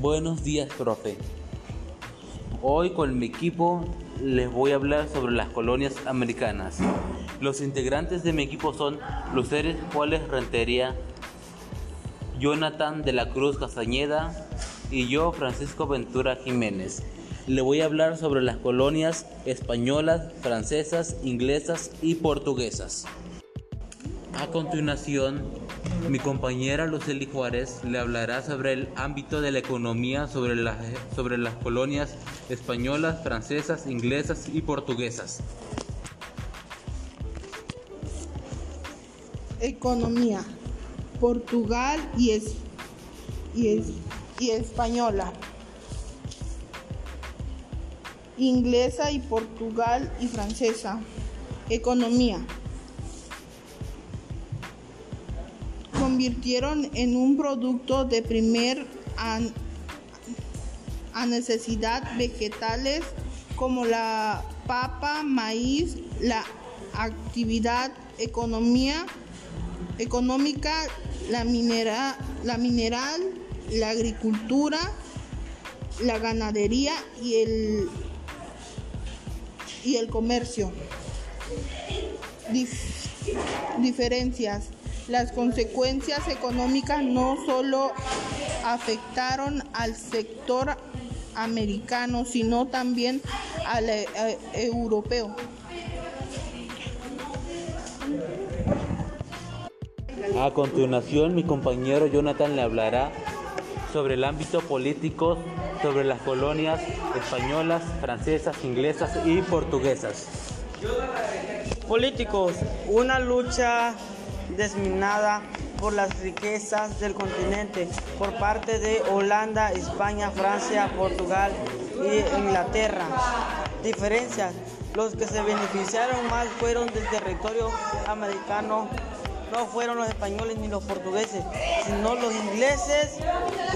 Buenos días, profe. Hoy con mi equipo les voy a hablar sobre las colonias americanas. Los integrantes de mi equipo son Luceres Juárez Rentería, Jonathan de la Cruz Castañeda y yo, Francisco Ventura Jiménez. Le voy a hablar sobre las colonias españolas, francesas, inglesas y portuguesas. A continuación, mi compañera Lucely Juárez le hablará sobre el ámbito de la economía sobre las, sobre las colonias españolas, francesas, inglesas y portuguesas. Economía. Portugal y, es, y, es, y española. Inglesa y Portugal y francesa. Economía. Convirtieron en un producto de primer a, necesidad vegetales como la papa, maíz, la actividad economía, económica, la, minera, la mineral, la agricultura, la ganadería y el, y el comercio. diferencias. Las consecuencias económicas no solo afectaron al sector americano, sino también al eh, europeo. A continuación, mi compañero Jonathan le hablará sobre el ámbito político, sobre las colonias españolas, francesas, inglesas y portuguesas. Políticos, una lucha desminada por las riquezas del continente por parte de Holanda, España, Francia, Portugal y Inglaterra. Diferencias. Los que se beneficiaron más fueron del territorio americano, no fueron los españoles ni los portugueses, sino los ingleses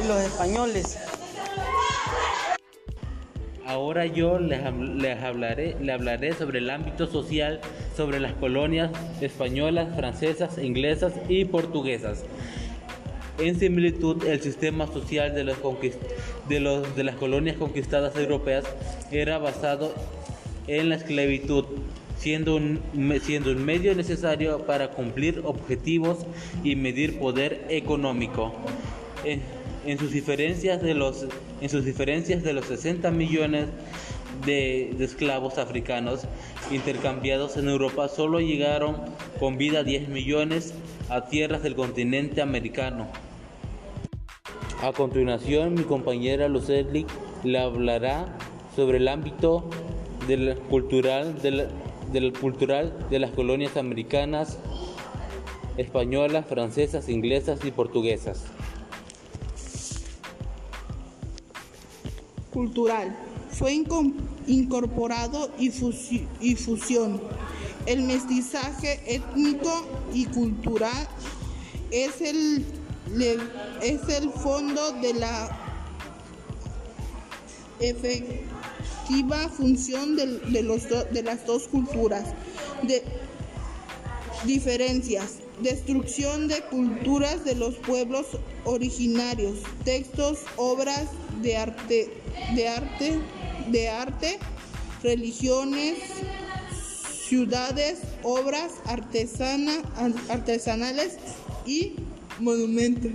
y los españoles. Ahora yo les, hablaré, le hablaré sobre el ámbito social, sobre las colonias españolas, francesas, inglesas y portuguesas. En similitud, el sistema social de, los de, los, de las colonias conquistadas europeas era basado en la esclavitud, siendo un, siendo un medio necesario para cumplir objetivos y medir poder económico. Eh, en sus diferencias de los, en sus diferencias de los 60 millones de, esclavos africanos intercambiados en Europa, solo llegaron con vida 10 millones a tierras del continente americano. A continuación, mi compañera Lucely le hablará sobre el ámbito del cultural, del cultural de las colonias americanas, españolas, francesas, inglesas y portuguesas. Cultural. Fue incorporado y, fusión. El mestizaje étnico y cultural es el, es el fondo de la efectiva función de, los de las dos culturas. De, diferencias. Destrucción de culturas de los pueblos originarios. Textos, obras de arte de arte, de arte, religiones, ciudades, obras artesanas, artesanales y monumentos.